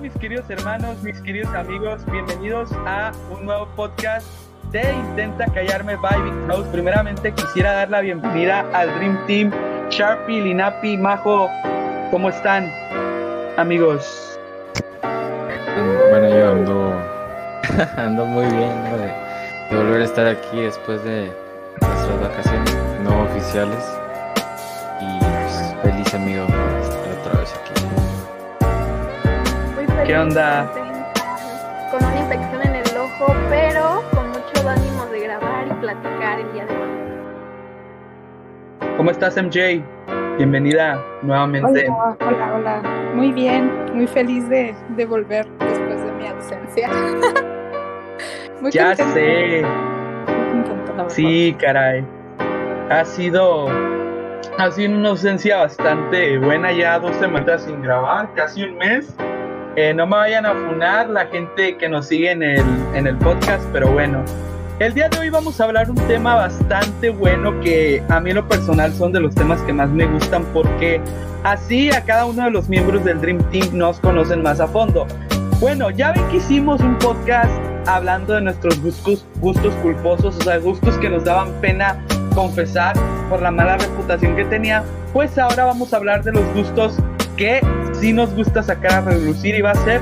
mis queridos hermanos, mis queridos amigos, bienvenidos a un nuevo podcast de Intenta Callarme by Big House. Primeramente quisiera dar la bienvenida al Dream Team, Sharpie, Linapi, Majo, ¿cómo están amigos? Bueno, yo ando, ando muy bien ¿no? de, de volver a estar aquí después de nuestras vacaciones no oficiales y pues, feliz amigo ¿Qué onda? Con una infección en el ojo, pero con mucho ánimo de grabar y platicar el día de hoy. ¿Cómo estás MJ? Bienvenida nuevamente. Hola, hola, hola. Muy bien, muy feliz de, de volver después de mi ausencia. muy Ya contenta, sé, muy contenta, sí, caray. Ha sido, ha sido una ausencia bastante buena, ya dos semanas sin grabar, casi un mes. Eh, no me vayan a funar la gente que nos sigue en el, en el podcast, pero bueno. El día de hoy vamos a hablar un tema bastante bueno que a mí lo personal son de los temas que más me gustan porque así a cada uno de los miembros del Dream Team nos conocen más a fondo. Bueno, ya ven que hicimos un podcast hablando de nuestros gustos, gustos culposos, o sea, gustos que nos daban pena confesar por la mala reputación que tenía. Pues ahora vamos a hablar de los gustos que sí nos gusta sacar a relucir y va a ser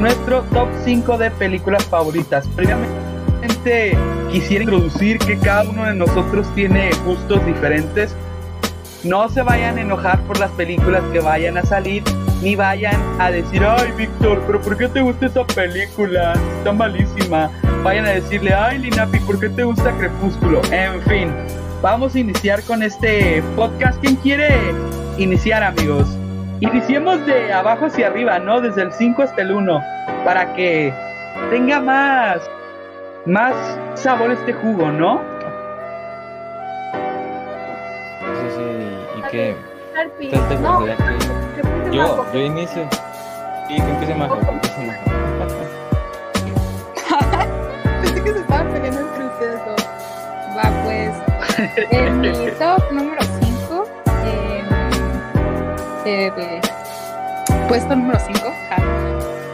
nuestro top 5 de películas favoritas. Primeramente quisiera introducir que cada uno de nosotros tiene gustos diferentes. No se vayan a enojar por las películas que vayan a salir, ni vayan a decir, ay Víctor, pero ¿por qué te gusta esa película? Está malísima. Vayan a decirle, ay Linapi, ¿por qué te gusta Crepúsculo? En fin, vamos a iniciar con este podcast. ¿Quién quiere iniciar, amigos? Iniciemos de abajo hacia arriba, ¿no? Desde el 5 hasta el 1, para que tenga más, más sabor este jugo, ¿no? Sí, sí, y que... No, que- Yo, yo inicio. Y que empiece Majo, que empiece Majo. Pensé que se estaban peleando entre ustedes dos. Va, pues. En mi top número 5, de- puesto número 5,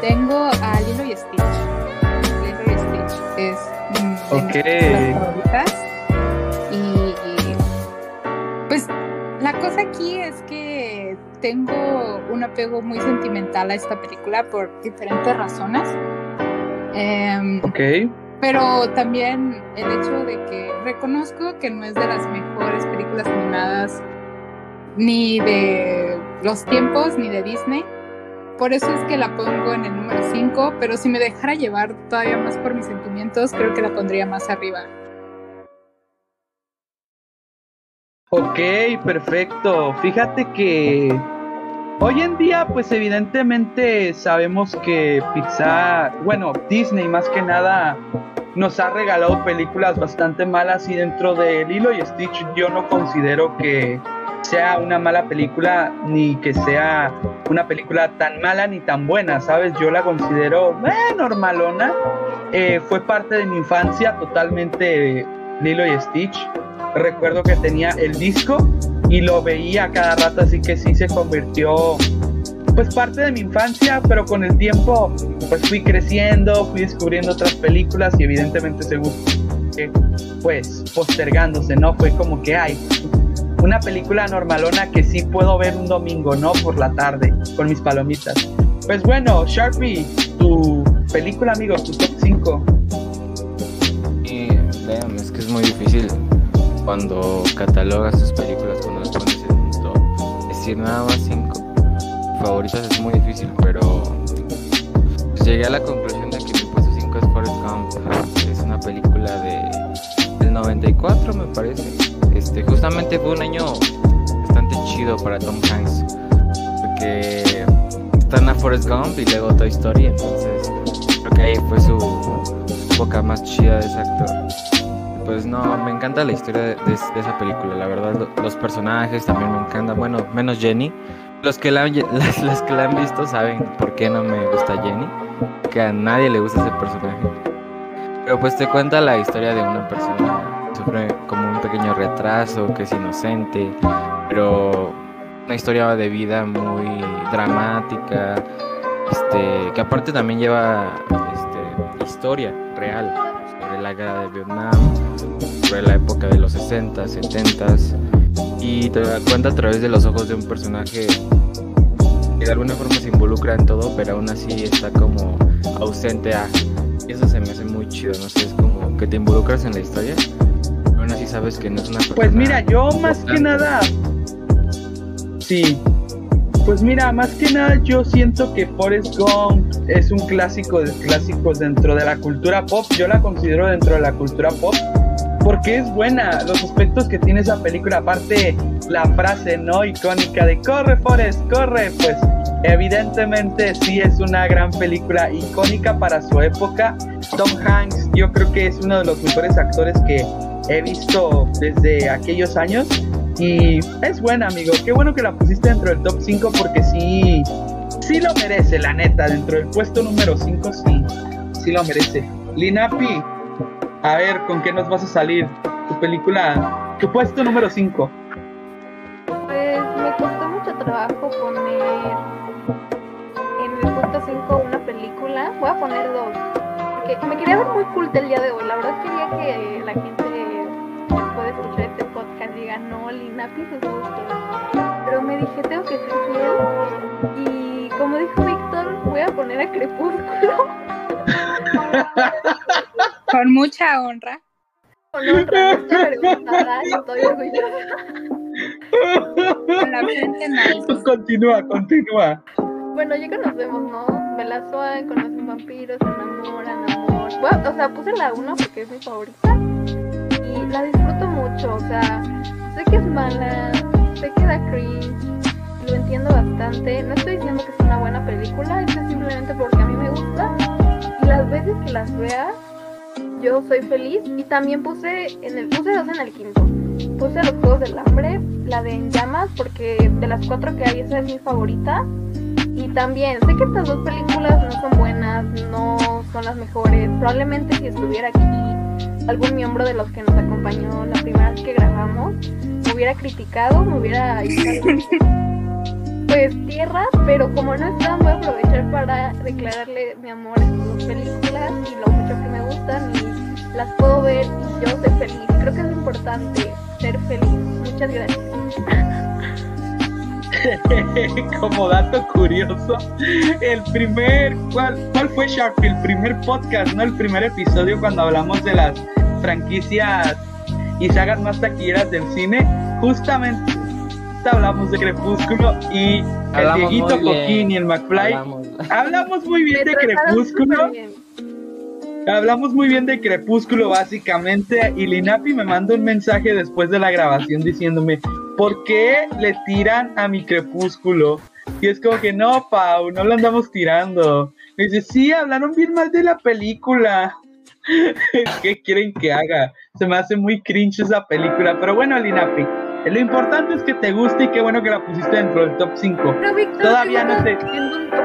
tengo a Lilo y Stitch. Lilo y Stitch es de mis películas favoritas. Y, y, pues la cosa aquí es que tengo un apego muy sentimental a esta película por diferentes razones. Em, Ok. pero también el hecho de que reconozco que no es de las mejores películas animadas ni de los tiempos ni de Disney. Por eso es que la pongo en el número 5, pero si me dejara llevar todavía más por mis sentimientos, creo que la pondría más arriba. Ok, perfecto. Fíjate que hoy en día, pues evidentemente sabemos que Pixar, bueno, Disney más que nada, nos ha regalado películas bastante malas y dentro de Lilo y Stitch yo no considero que sea una mala película ni que sea una película tan mala ni tan buena, ¿sabes? Yo la considero eh, normalona. Eh, fue parte de mi infancia totalmente Lilo y Stitch recuerdo que tenía el disco y lo veía cada rato, así que sí se convirtió pues parte de mi infancia, pero con el tiempo pues fui creciendo, fui descubriendo otras películas y evidentemente se gusta pues postergándose, ¿no? Fue como que hay una película normalona que sí puedo ver un domingo, ¿no? Por la tarde con mis palomitas. Pues bueno, Sharpie, tu película, amigo, tu top 5. Y vean, es que es muy difícil cuando catalogas tus películas, cuando las pones en un top. Decir nada más cinco favoritas es muy difícil, pero pues llegué a la conclusión de que mi puesto 5 es Forrest Gump. Es una película de del 94, me parece. Este, justamente fue un año bastante chido para Tom Hanks, porque están a Forrest Gump y luego Toy Story, entonces creo que ahí fue su, época más chida de ese actor. Pues no, me encanta la historia de, esa película, la verdad, lo- los personajes también me encantan, bueno, menos Jenny. Los que, la las que la han visto saben por qué no me gusta Jenny, que a nadie le gusta ese personaje. Pero pues te cuenta la historia de una persona que sufre como un pequeño retraso, que es inocente, pero una historia de vida muy dramática, Este, que aparte también lleva este, historia real sobre la guerra de Vietnam, sobre la época de los 60, 70 y te da cuenta a través de los ojos de un personaje que de alguna forma se involucra en todo, pero aún así está como ausente a. Eso se me hace muy chido, no sé, es como que te involucras en la historia, pero aún así sabes que no es una persona. Pues mira, yo más que nada. Sí. Pues mira, más que nada yo siento que Forrest Gump es un clásico de clásicos dentro de la cultura pop. Yo la considero dentro de la cultura pop porque es buena. Los aspectos que tiene esa película, aparte la frase no icónica de corre Forrest, corre, pues evidentemente sí es una gran película icónica para su época. Tom Hanks yo creo que es uno de los mejores actores que he visto desde aquellos años y es buena, amigo. Qué bueno que la pusiste dentro del top 5 porque sí, sí lo merece, la neta. Dentro del puesto número 5 sí, sí lo merece. Linapi, a ver, ¿con qué nos vas a salir? Tu película, tu puesto número 5. Pues me costó mucho trabajo poner en el punto 5 una película. Voy a poner dos. Porque me quería ver muy culta el día de hoy. La verdad quería que la gente después de escuchar este podcast diga, no, Lina, sus gustos. Pero me dije, tengo que ser fiel. Y como dijo Víctor, voy a poner a Crepúsculo. Con mucha honra. Con honra, no estoy avergonzada, estoy orgullosa. Con la frente en alto. Continúa, continúa. Bueno, ya conocemos, ¿no? Bella Swan, conocen vampiros, se enamoran, amor. Bueno, o sea, puse la 1 porque es mi favorita. Y la disfruto mucho, o sea, sé que es mala, sé que da cringe, lo entiendo bastante. No estoy diciendo que es una buena película, es simplemente porque a mí me gusta. Y las veces que las vea, yo soy feliz. Y también puse en el puse dos en el quinto. Puse los Juegos del Hambre, la de En Llamas, porque de las cuatro que hay, esa es mi favorita. Y también, sé que estas dos películas no son buenas, no son las mejores. Probablemente si estuviera aquí algún miembro de los que nos acompañó la primera vez que grabamos, me hubiera criticado, me hubiera pues tierra, pero como no están, voy a aprovechar para declararle mi amor a estas dos películas y lo mucho que me gustan y las puedo ver y yo soy feliz. Creo que es importante ser feliz. Muchas gracias. Como dato curioso, el primer, ¿cuál, ¿cuál fue Shark? El primer podcast, ¿no? El primer episodio cuando hablamos de las franquicias y sagas más taquilleras del cine, justamente hablamos de Crepúsculo y el Dieguito. Coquín y el McFly. Hablamos. Hablamos muy bien de Crepúsculo. bien. Hablamos muy bien de Crepúsculo básicamente y Linapi me manda un mensaje después de la grabación diciéndome ¿por qué le tiran a mi Crepúsculo? Y es como que no, Pau, no lo andamos tirando. Me dice, sí, hablaron bien mal de la película. ¿Qué quieren que haga? Se me hace muy cringe esa película. Pero bueno, Linapi, lo importante es que te guste y qué bueno que la pusiste dentro del top 5. Pero Víctor, Todavía ¿te no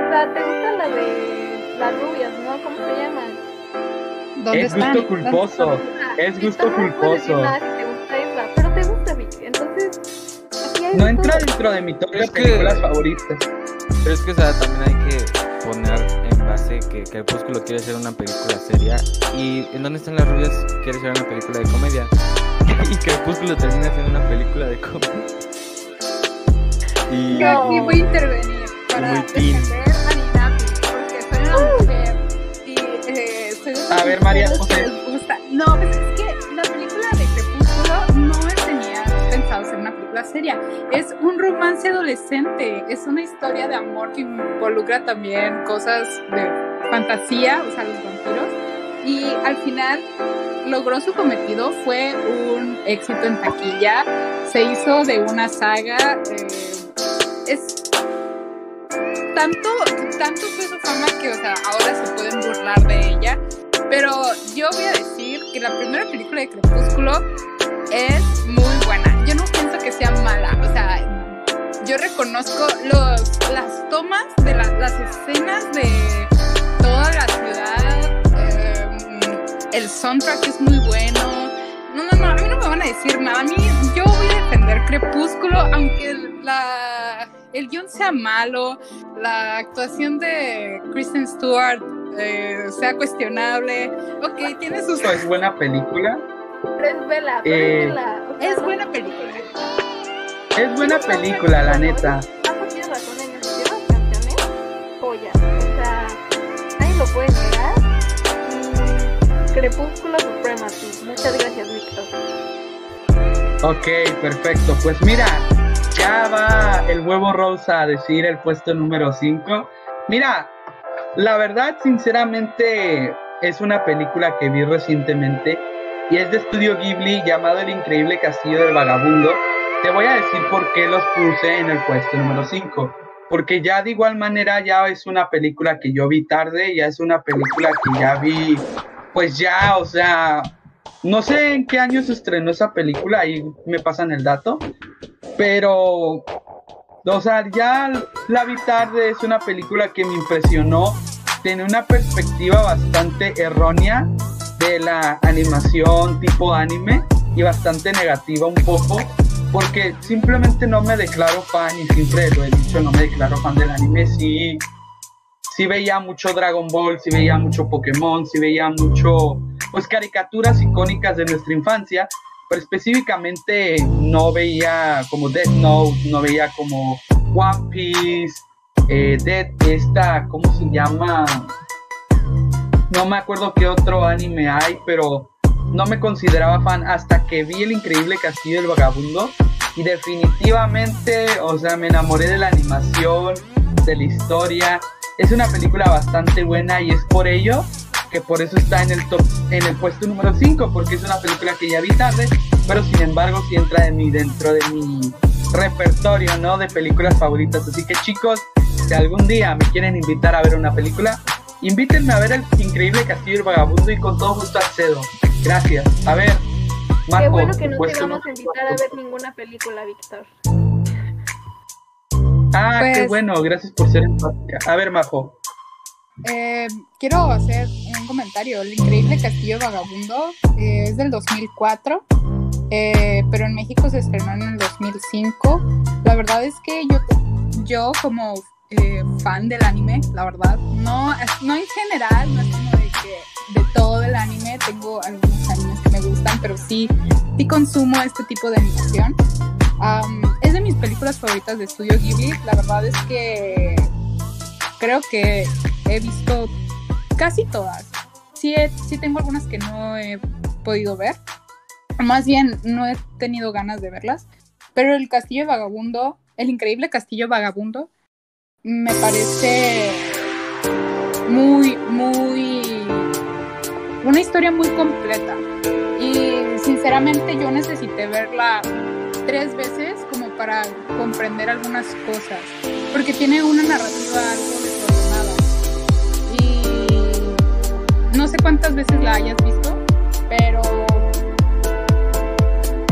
sea, ¿te gusta la de las rubias, no? ¿Cómo se llaman? ¿Dónde Es están? gusto culposo. Es gusto culposo. si te pero te gusta. Entonces, No entra dentro de mi top de Es que- películas favoritas. Pero es que, o sea, también hay que poner en base que Crepúsculo quiere ser una película seria y En dónde están las rubias quiere ser una película de comedia y Crepúsculo termina siendo una película de comedia. Y Yo aquí voy a intervenir para defender a Ninapi, porque soy una mujer y eh, soy esas A ver, María José. les gusta. No, pues es que la película de Crepúsculo no tenía pensado ser una película seria. Es un romance adolescente, es una historia de amor que involucra también cosas de fantasía, o sea, los vampiros. Y al final logró su cometido, fue un éxito en taquilla, se hizo de una saga. eh, es tanto, tanto fue su fama que, o sea, ahora se pueden burlar de ella. Pero yo voy a decir que la primera película de Crepúsculo es muy buena. Yo no pienso que sea mala. O sea, yo reconozco los, las tomas de la- las escenas de toda la ciudad. El soundtrack es muy bueno. No, no, no, a mí no me van a decir nada. A mí, yo voy a defender Crepúsculo, aunque la, el guion sea malo, la actuación de Kristen Stewart eh, sea cuestionable. Ok, tiene sus. Es buena película. Pero es vela, pero Eh, es vela. O sea, Es buena película. Es buena película, la neta. Paco tiene razón en. Tiene unas canciones joyas. O sea, nadie lo puede Crepúsculo Supremacy. Muchas gracias, Víctor. Ok, perfecto. Pues mira, ya va el huevo rosa a decir el puesto número 5. Mira, la verdad, sinceramente, es una película que vi recientemente y es de estudio Ghibli llamado El Increíble Castillo del Vagabundo. Te voy a decir por qué los puse en el puesto número 5. Porque ya de igual manera ya es una película que yo vi tarde, ya es una película que ya vi, pues ya, o sea, no sé en qué año se estrenó esa película, ahí me pasan el dato, pero, o sea, ya la vi tarde, es una película que me impresionó, tiene una perspectiva bastante errónea de la animación tipo anime y bastante negativa un poco, porque simplemente no me declaro fan y siempre lo he dicho, no me declaro fan del anime, sí, sí veía mucho Dragon Ball, sí veía mucho Pokémon, sí veía mucho pues caricaturas icónicas de nuestra infancia, pero específicamente no veía como Death Note, no veía como One Piece, eh, Death, esta, ¿cómo se llama? No me acuerdo qué otro anime hay, pero no me consideraba fan hasta que vi el increíble Castillo del Vagabundo y definitivamente, o sea, me enamoré de la animación, de la historia. Es una película bastante buena y es por ello que por eso está en el top, en el puesto número 5, porque es una película que ya vi tarde, pero sin embargo sí entra de mi, dentro de mi repertorio, ¿no? De películas favoritas. Así que chicos, si algún día me quieren invitar a ver una película, invítenme a ver el increíble Castillo del Vagabundo y con todo gusto accedo. Gracias. A ver, Marco, Qué bueno que tu no te puesto vamos a invitar a ver ninguna película, Víctor. Ah, qué Pues- bueno, gracias por ser empática. A ver, Majo. Eh, quiero hacer un comentario. El increíble Castillo Vagabundo eh, es del 2004, eh, pero en México se estrenó en el 2005. La verdad es que yo, yo como eh, fan del anime, la verdad, no, no en general, no es como de que de todo el anime, tengo algunos animes que me gustan, pero sí, sí consumo este tipo de animación. Am, es de mis películas favoritas de Estudio Ghibli. La verdad es que creo que he visto casi todas. Sí, he- sí tengo algunas que no he podido ver. Más bien, no he tenido ganas de verlas. Pero el Castillo Vagabundo, el increíble Castillo Vagabundo, me parece muy, muy... Una historia muy completa. Y sinceramente yo necesité verla tres veces como para comprender algunas cosas. Porque tiene una narrativa algo desordenada. Y no sé cuántas veces la hayas visto, pero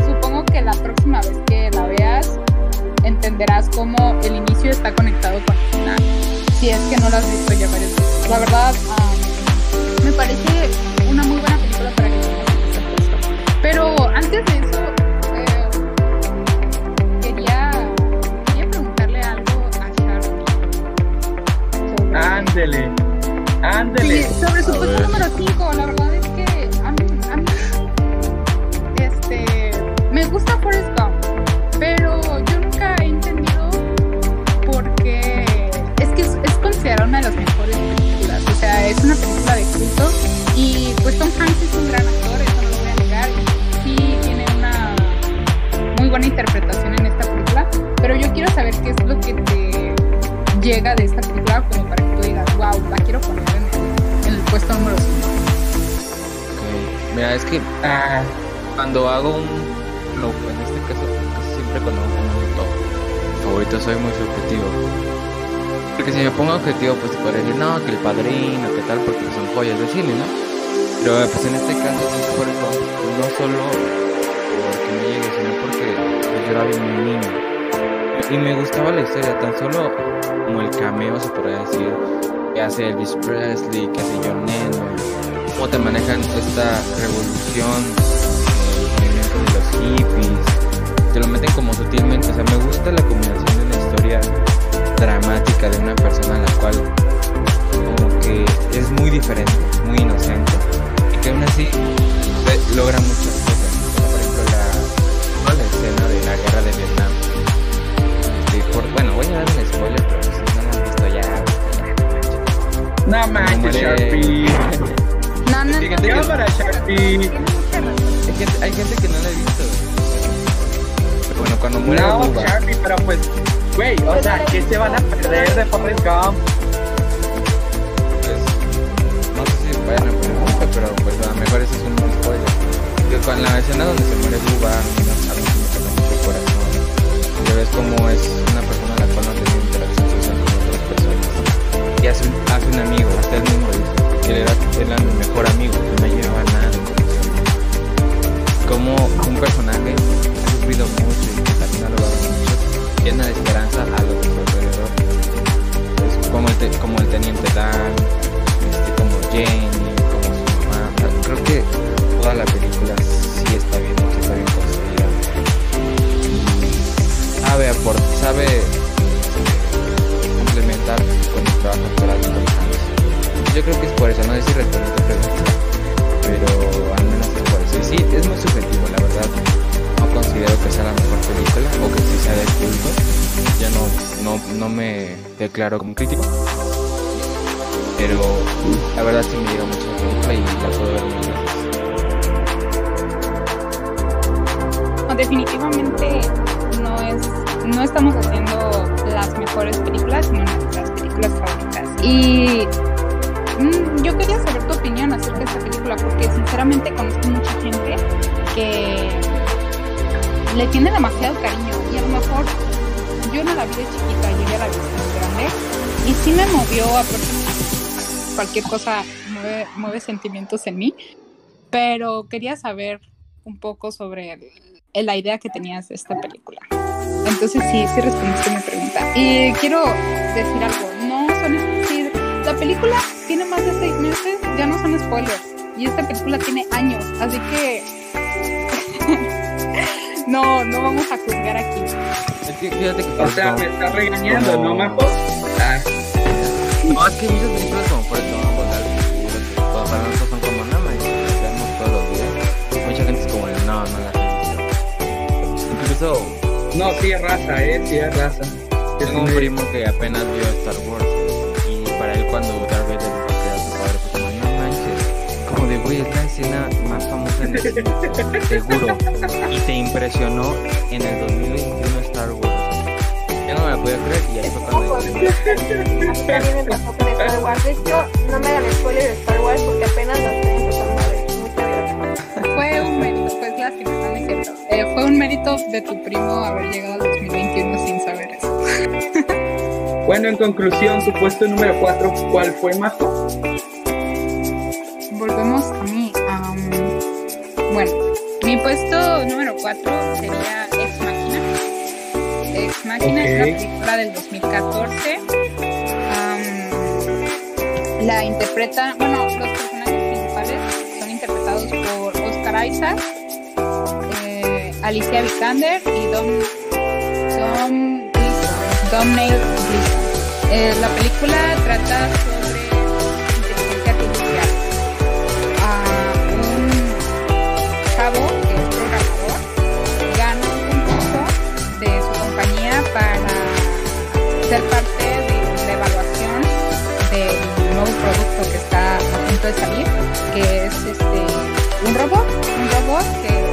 supongo que la próxima vez entenderás cómo el inicio está conectado con el final. Si es que no la has visto ya varias veces. La verdad, ah, me parece una muy buena película para que. Pero antes de eso, eh, quería, quería preguntarle algo a sobre- Ándele. Ándele. Sí, sobre su puesto número 5, la verdad es que a mí, a mí este, me gusta Forrest es una película de culto y pues Tom Hanks es un gran actor, eso no lo voy a negar, sí tiene una muy buena interpretación en esta película, pero yo quiero saber qué es lo que te llega de esta película como para que tú digas, wow, la quiero poner en el, puesto número 5. Ok, Mira, es que Ah, cuando hago un lo, en este caso casi siempre cuando hago un top favorito soy muy subjetivo porque si me pongo objetivo pues te podría decir no que el padrino que tal porque son joyas de cine no pero pues en este caso sí por eso no solo porque me llegue sino porque pues, yo era bien niño. Y me gustaba la historia tan solo como el cameo se podría decir que hace Elvis Presley que hace John Lennon cómo te manejan esta revolución el movimiento de los hippies te lo meten como sutilmente. O sea me gusta la combinación de una historia dramática de una persona a la cual como que es muy diferente, muy inocente y que aún así logra muchas cosas. Como por ejemplo la, la escena de la guerra de Vietnam. Por- bueno, voy a dar un spoiler, pero si no lo han visto ya. No manches, Sharpie. No, no, no. Cámara, Sharpie. Hay gente, hay gente que no la ha visto. Pero bueno, cuando muere No, Sharpie, pero ¿qué se van a pues, no sé si vayan a poner mucho, pero pues a lo mejor ese es un spoiler. Que con la escena donde se muere Bubba, a mí no saben que me toca mucho el corazón. Ya ves cómo es una persona a la cual no tenido interacción social con otras personas. Y hace un, hace un amigo, hasta él mismo dice, que él era, él era mi mejor amigo, que no llevaba nada. Como un personaje ha sufrido mucho y que también ha logrado mucho, llena de esperanza a los. Es como el, como el teniente Dan, este, como Jenny, como su mamá. Creo que toda la película sí está bien, sí está bien construida. Sabe aportar, sabe complementar con el trabajo de Tom Hanks. Yo creo que es por eso, no sé si tu pregunta, pero al menos es por eso. Y sí, es muy subjetivo, la verdad. Considero que sea la mejor película o que sí sea de culto. Ya no, no, no me declaro como crítico. Pero la verdad sí me llega mucho la película y la puedo ver. No, definitivamente no es no estamos haciendo las mejores películas sino nuestras películas favoritas y mm, yo quería saber tu opinión acerca de esta película porque sinceramente conozco mucha gente que le tiene demasiado cariño y a lo mejor yo no la vi de chiquita yo ya la vi de grande y sí me movió a cualquier cosa mueve, mueve sentimientos en mí pero quería saber un poco sobre el- el- la idea que tenías de esta película. Entonces sí, sí respondiste mi pregunta. Y quiero decir algo, no son, si la película tiene más de seis meses, ya no son spoilers. Y esta película tiene años, así que no, no vamos a juzgar aquí. Es que fíjate que O sea, me está regañando, Como- ¿no, Majo? Ah, No, es que muchas películas como por al Futuro, que todo para nosotros son como no manches, las vemos todos los días. Mucha gente es como no, no las he visto. Incluso no, sí es raza, eh, sí es raza. tengo un primo que apenas vio Star Wars manches, como de güey es la escena más famosa en el cine, seguro. Y te impresionó en el 2021 Star Wars. Yo no me la podía creer y ahí fue cuando dije, También me pasó con Star Wars. De hecho, no me hagan spoiler de Star Wars porque apenas la estoy empezando a ver. Muchas gracias. Fue un mérito, pues lástima, no es cierto. Eh, fue un mérito de tu primo haber llegado al 2021 sin saber eso. Bueno, en conclusión, tu puesto número 4, ¿cuál fue, Majo? Bueno, mi puesto número 4 sería Ex Machina. Ex Machina es Ok. una película del 2014. Am, la interpreta, bueno, los personajes principales son interpretados por Oscar Isaac, eh, Alicia Vikander y Dom, Dom Dom Gleason. Eh, la película trata sobre parte de la evaluación del nuevo producto que está a punto de salir que es este un robot un robot que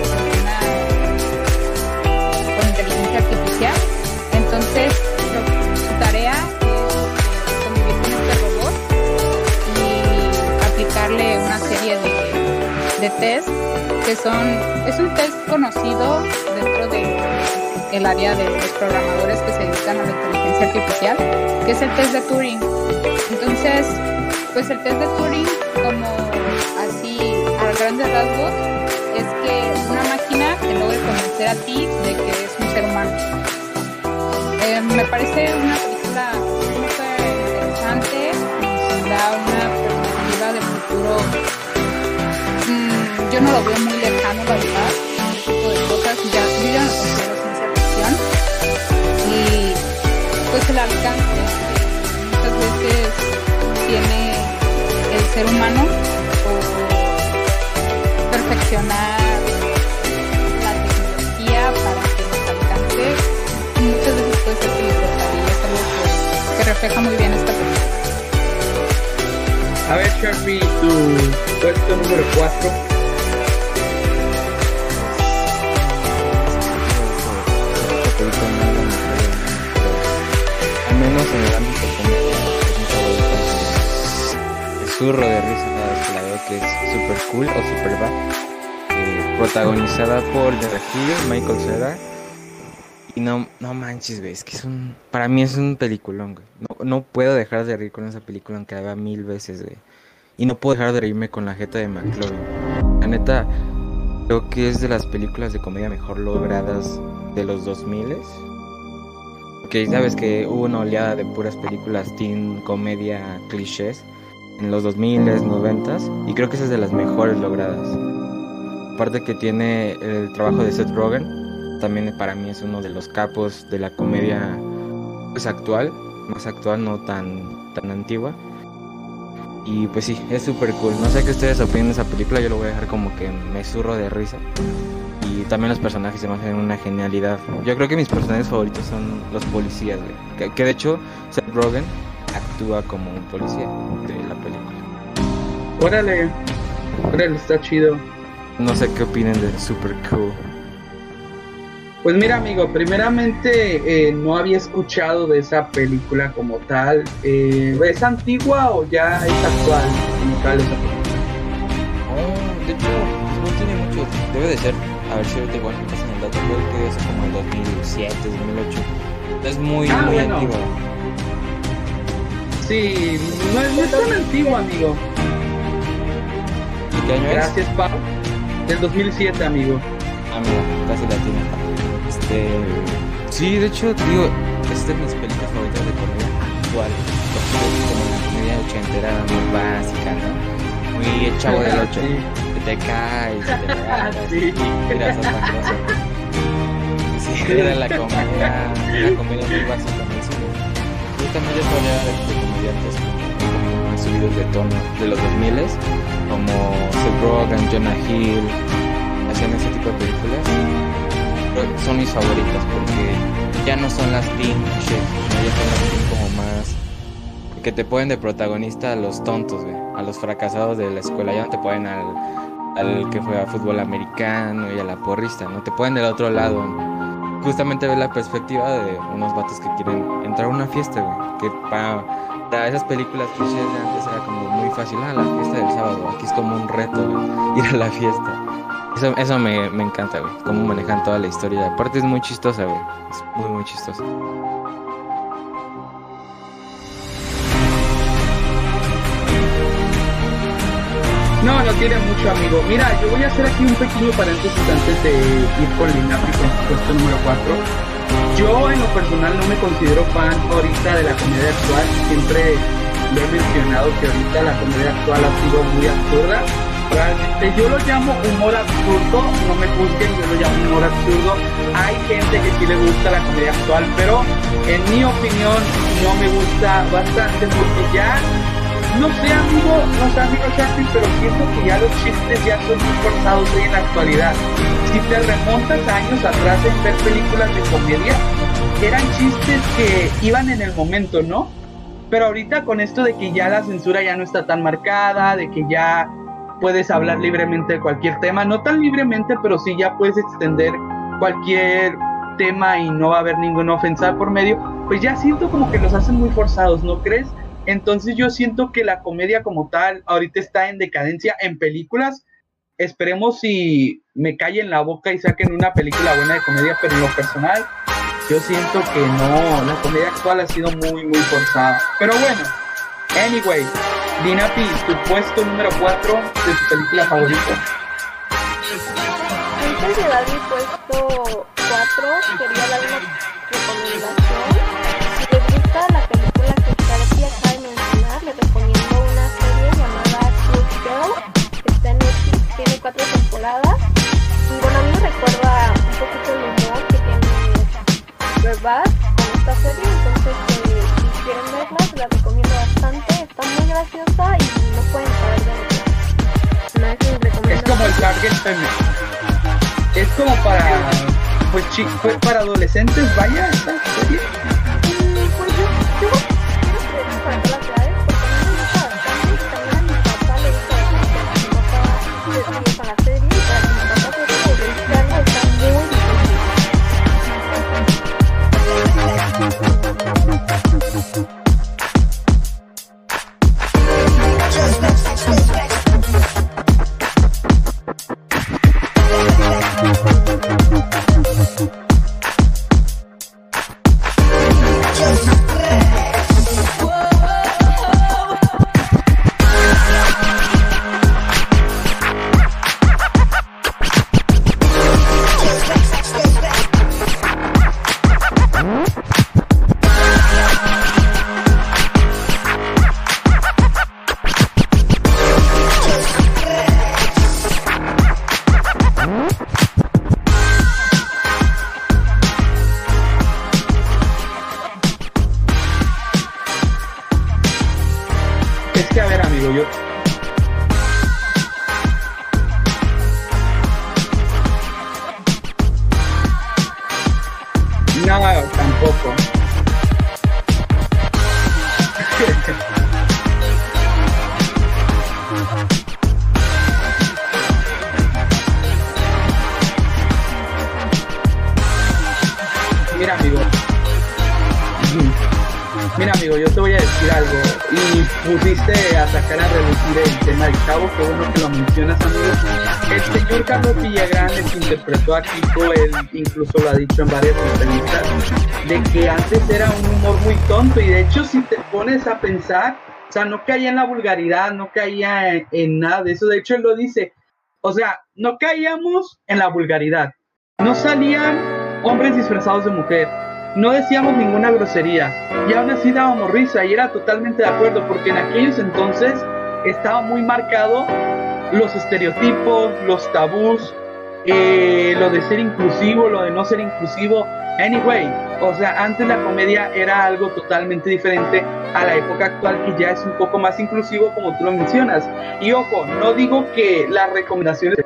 con inteligencia artificial. Entonces su tarea es convivir con este robot y aplicarle una serie de, de test que son es un test conocido dentro de el área de los programadores que se dedican a la inteligencia artificial que es el test de Turing. Entonces pues el test de Turing como así a grandes rasgos es que una máquina te logre convencer a ti de que es un ser humano. Eh, me parece una película súper interesante, da una perspectiva del futuro. Mm, yo no lo veo muy lejano, la verdad, ser humano o perfeccionar la tecnología para que nos alcance, muchas veces puede ser peligrosa y es algo que, que refleja muy bien esta película. A ver, Sharpie, tu puesto número 4. Zurro de risa cada vez que la veo que es super cool o super bad. Eh, protagonizada por Hill, Michael Cera. Y no, no manches, güey, es que es un... Para mí es un peliculón, güey. No, no puedo dejar de reír con esa película aunque la vea mil veces, güey. Y no puedo dejar de reírme con la jeta de McLovin. La neta, creo que es de las películas de comedia mejor logradas de los 2000 Porque sabes que hubo una oleada de puras películas teen, comedia, clichés en los 2000s, 90s y creo que esa es de las mejores logradas. Aparte que tiene el trabajo de Seth Rogen, también para mí es uno de los capos de la comedia pues actual, más actual, no tan tan antigua. Y pues sí, es súper cool. No sé qué ustedes opinan de esa película, yo lo voy a dejar como que me zurro de risa. Y también los personajes se me hacen una genialidad. Yo creo que mis personajes favoritos son los policías. Que, que de hecho, Seth Rogen actúa como un policía de la película. Órale, órale, está chido. No sé qué opinen de Super Cool. Pues mira, amigo, primeramente eh, no había escuchado de esa película como tal. Eh, ¿Es antigua o ya es actual como tal esa película? Oh, de hecho, no tiene mucho. Debe de ser. A ver si ahorita igual me pasan el dato. Creo que es como el 2007, 2008. Es muy, Ah, muy bueno. antigua. Sí, no es, no es tan antigua, amigo. ¿Y qué año es? Gracias, Pau. Del 2007, amigo. Ah, mira, casi la tiene. Este. Sí, de hecho, digo, es de mis películas favoritas de comedia actual. Porque es como una comedia ochentera muy básica, ¿no? Muy el chavo del ocho. Que te caes, te levantas, Sí. tiras era la comedia, la comedia muy básica. Yo también ya podría comediantes más subidos de tono de los 2000 como Seth Rogen, Jonah Hill, hacían ese tipo de películas. Pero son mis favoritas porque ya no son las teen ya son las teen como más que te ponen de protagonista a los tontos, a los fracasados de la escuela, ya no te ponen al, al que fue a fútbol americano y a la porrista, no te ponen del otro lado. Justamente ves la perspectiva de unos vatos que quieren entrar a una fiesta, güey, que para, esas películas clichés de antes era como muy fácil, ah, la fiesta del sábado, aquí es como un reto, ir a la fiesta. Eso, eso me, me encanta, güey, cómo manejan toda la historia. Aparte es muy chistosa, güey, es muy, muy chistosa. No, no tiene mucho, amigo. Mira, yo voy a hacer aquí un pequeño paréntesis antes de ir con Linapi con puesto número 4. Yo, en lo personal, no me considero fan ahorita de la comedia actual. Siempre lo he mencionado que ahorita la comedia actual ha sido muy absurda. Realmente yo lo llamo humor absurdo, no me juzguen, yo lo llamo humor absurdo. Hay gente que sí le gusta la comedia actual, pero en mi opinión no me gusta bastante porque ya no sé, amigo, no sé, amigo Sharpie, pero siento que ya los chistes ya son muy forzados hoy en la actualidad. Si te remontas años atrás en ver películas de comedia, eran chistes que iban en el momento, ¿no? Pero ahorita con esto de que ya la censura ya no está tan marcada, de que ya puedes hablar libremente de cualquier tema, no tan libremente, pero sí ya puedes extender cualquier tema y no va a haber ninguna ofensa por medio, pues ya siento como que los hacen muy forzados, ¿no crees? Entonces yo siento que la comedia como tal ahorita está en decadencia en películas. Esperemos si me callen la boca y saquen una película buena de comedia, pero en lo personal yo siento que no, la comedia actual ha sido muy, muy forzada. Pero bueno, anyway, Dinapi, tu puesto número 4 de tu película favorita. Antes de dar mi puesto 4, quería dar una recomendación. cuatro temporadas. Y bueno, a mí me recuerda un poquito el humor que tiene Brevat con esta serie, entonces eh, si quieren verla, se la recomiendo bastante, está muy graciosa y no pueden saber de ella. Es como el target femenino. Es como para pues chicos, para adolescentes, vaya, esta serie. Mira, amigo. Mira, amigo, yo te voy a decir algo. Y pusiste a sacar a reducir el tema del chavo, que bueno que lo mencionas, amigo. El señor Carlos que interpretó a Kiko, él incluso lo ha dicho en varias entrevistas, de que antes era un humor muy tonto. Y de hecho, si te pones a pensar, o sea, no caía en la vulgaridad, no caía en, en nada de eso. De hecho, él lo dice. O sea, no caíamos en la vulgaridad. No salían hombres disfrazados de mujer no decíamos ninguna grosería y aún así dábamos risa y era totalmente de acuerdo porque en aquellos entonces estaba muy marcado los estereotipos, los tabús, eh, lo de ser inclusivo, lo de no ser inclusivo. Anyway, o sea, antes la comedia era algo totalmente diferente a la época actual que ya es un poco más inclusivo como tú lo mencionas. Y ojo, no digo que las recomendaciones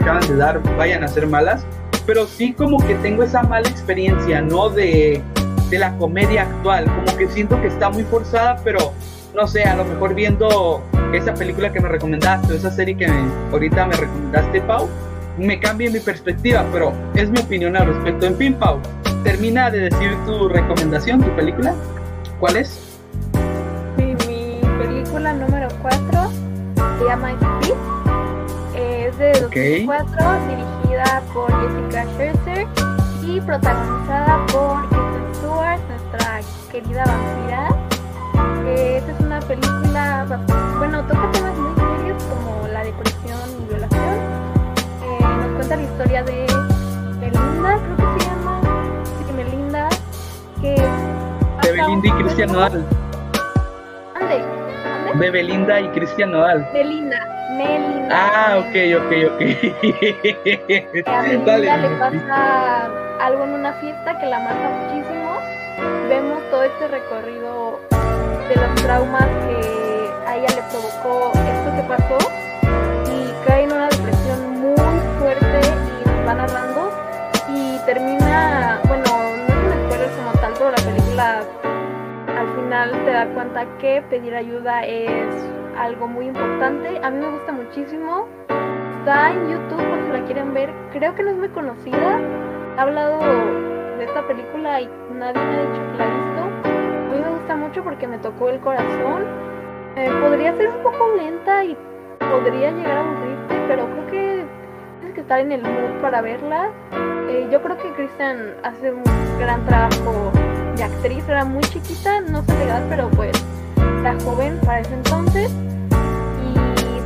acaban de dar vayan a ser malas, pero sí como que tengo esa mala experiencia, ¿no? De, de la comedia actual, como que siento que está muy forzada, pero no sé, a lo mejor viendo esa película que me recomendaste, o esa serie que me- ahorita me recomendaste, Pau, me cambia mi perspectiva, pero es mi opinión al respecto. En fin, Pau, termina de decir tu recomendación, tu película. ¿Cuál es? Sí, mi película número 4 se llama Speed. Es de Ok. 2004, dirigida por Jessica Scherzer y protagonizada por Kristen Stewart, nuestra querida vampira. Eh, Esta es una película, bueno, toca temas muy serios como la depresión y violación. Eh, nos cuenta la historia de Belinda, creo que se llama. Sí, Melinda, que De Belinda y Cristian Nodal. Ande, ande. De Belinda y Cristian Nodal. Melinda, Ah, ok, ok, ok. A Dale. le pasa algo en una fiesta que la mata muchísimo. Vemos todo este recorrido de los traumas que a ella le provocó esto que pasó y cae en una depresión muy fuerte y nos va narrando y termina, bueno, no es un spoiler como tal, pero la película al final te da cuenta que pedir ayuda es algo muy importante. A mí me gusta muchísimo. Está en YouTube por si la quieren ver. Creo que no es muy conocida. He hablado de esta película y nadie me ha dicho que la ha visto. A mí me gusta mucho porque me tocó el corazón. Eh, podría ser un poco lenta y podría llegar a aburrirte, pero creo que tienes que estar en el mood para verla. Eh, yo creo que Kristen hace un gran trabajo de actriz. Era muy chiquita, no sé la edad, pero pues era joven para ese entonces.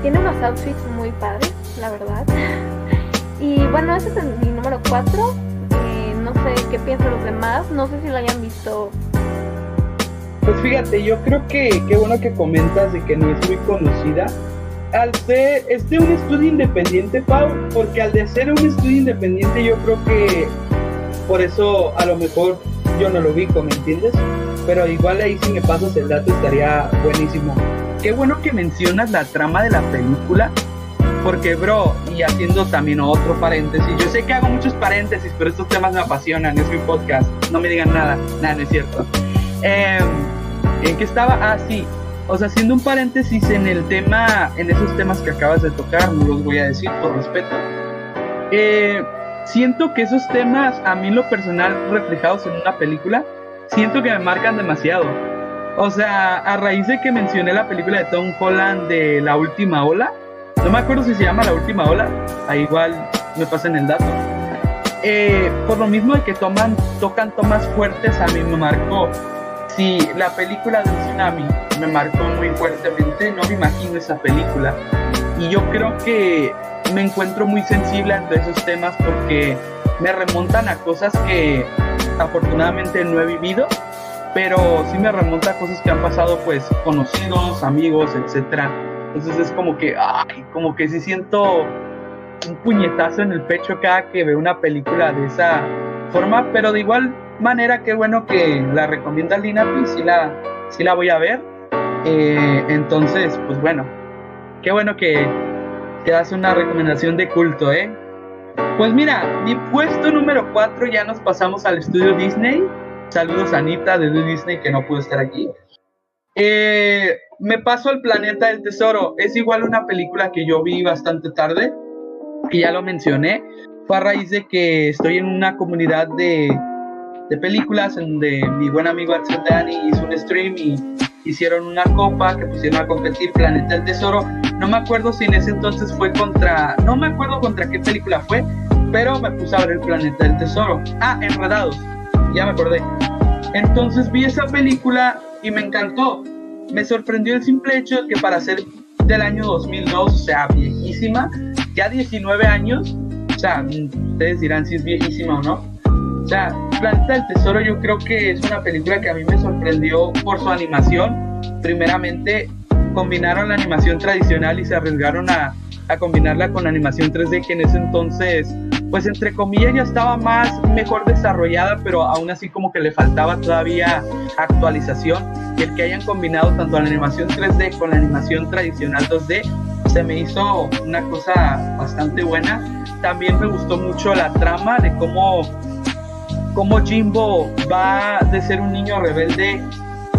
Tiene unos outfits muy padres, la verdad. Y bueno, ese es mi número 4. no sé qué piensan los demás. No sé si lo hayan visto. Pues fíjate, yo creo que qué bueno que comentas de que no es muy conocida. Al ser, es de un estudio independiente, Pau, porque al de ser un estudio independiente yo creo que por eso a lo mejor yo no lo ubico, ¿me entiendes? Pero igual ahí si me pasas el dato estaría buenísimo. Qué bueno que mencionas la trama de la película, Porque, bro, y haciendo también otro paréntesis, yo sé que hago muchos paréntesis, pero estos temas me apasionan, es mi podcast, no me digan nada, nada, no es cierto. Em, ¿En qué estaba? Ah, sí, o sea, haciendo un paréntesis en el tema, en esos temas que acabas de tocar, no los voy a decir por respeto. Eh, siento que esos temas, a mí lo personal, reflejados en una película, siento que me marcan demasiado. O sea, a raíz de que mencioné la película de Tom Holland de La Última Ola, no me acuerdo si se llama La Última Ola, ahí igual me pasan el dato. Eh, por lo mismo de que toman, tocan tomas fuertes, a mí me marcó. Si la película de tsunami me marcó muy fuertemente, no me imagino esa película. Y yo creo que me encuentro muy sensible ante esos temas porque me remontan a cosas que afortunadamente no he vivido, pero sí me remonta a cosas que han pasado pues conocidos, amigos, etcétera entonces es como que, ay, como que sí siento un puñetazo en el pecho cada que veo una película de esa forma, pero de igual manera qué bueno que la recomienda Lina, y sí la, sí la voy a ver. Eh, entonces, pues bueno, qué bueno que, que das una recomendación de culto, ¿eh? Pues mira, mi puesto número 4 ya nos pasamos al estudio Disney. Saludos a Anita de Disney que no pudo estar aquí. Eh, me paso al planeta del tesoro. Es igual una película que yo vi bastante tarde, y ya lo mencioné. Fue a raíz de que estoy en una comunidad de, de películas donde mi buen amigo Axel Dani hizo un stream y hicieron una copa que pusieron a competir Planeta del Tesoro. No me acuerdo si en ese entonces fue contra, no me acuerdo contra qué película fue, pero me puse a ver el Planeta del Tesoro. Ah, Enredados, ya me acordé. Entonces vi esa película y me encantó. Me sorprendió el simple hecho de que para ser del año 2002, o sea, viejísima, ya 19 años, o sea, ustedes dirán si es viejísima o no. O sea, Planeta del Tesoro yo creo que es una película que a mí me sorprendió por su animación. Primeramente, combinaron la animación tradicional y se arriesgaron a, a combinarla con animación 3D que en ese entonces pues entre comillas ya estaba más mejor desarrollada, pero aún así como que le faltaba todavía actualización. Y el que hayan combinado tanto la animación 3D con la animación tradicional 2D se me hizo una cosa bastante buena. También me gustó mucho la trama de cómo, cómo Jimbo va de ser un niño rebelde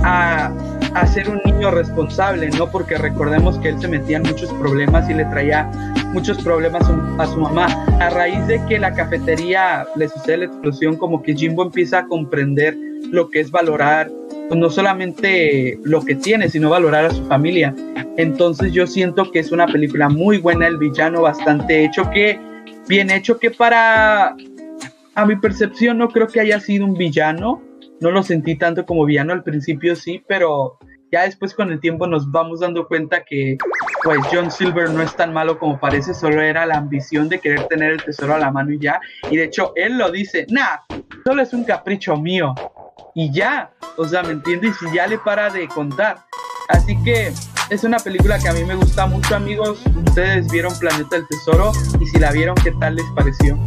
a, a ser un niño responsable, ¿no? Porque recordemos que él se metía en muchos problemas y le traía muchos problemas a su mamá. A raíz de que la cafetería le sucede la explosión, como que Jimbo empieza a comprender lo que es valorar pues no solamente lo que tiene, sino valorar a su familia. Entonces yo siento que es una película muy buena, el villano bastante hecho, que bien hecho, que para a mi percepción no creo que haya sido un villano, no lo sentí tanto como villano al principio sí, pero ya después con el tiempo nos vamos dando cuenta que pues John Silver no es tan malo como parece, solo era la ambición de querer tener el tesoro a la mano y ya. Y de hecho él lo dice, nah, solo es un capricho mío. Y ya, o sea, ¿me entiendes? Y ya le para de contar. Así que es una película que a mí me gusta mucho, amigos. Ustedes vieron Planeta del Tesoro y si la vieron, ¿qué tal les pareció?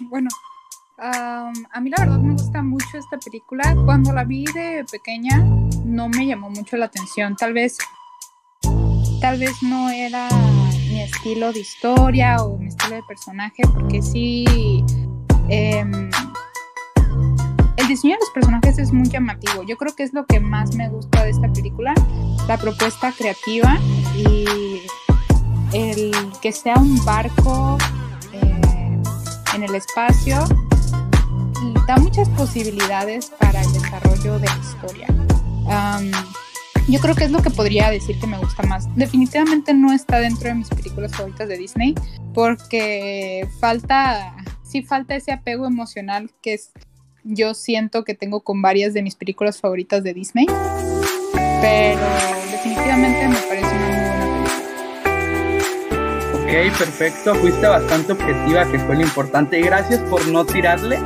Bueno. a mí la verdad me gusta mucho esta película. Cuando la vi de pequeña no me llamó mucho la atención. Tal vez, tal vez no era mi estilo de historia o mi estilo de personaje, porque sí, em, el diseño de los personajes es muy llamativo. Yo creo que es lo que más me gusta de esta película, la propuesta creativa y el que sea un barco en el espacio da muchas posibilidades para el desarrollo de la historia. Um, yo creo que es lo que podría decir que me gusta más. Definitivamente no está dentro de mis películas favoritas de Disney porque falta, sí falta ese apego emocional que es, yo siento que tengo con varias de mis películas favoritas de Disney. Pero definitivamente me parece Ok, perfecto. Fuiste bastante objetiva, que fue lo importante. Y gracias por no tirarle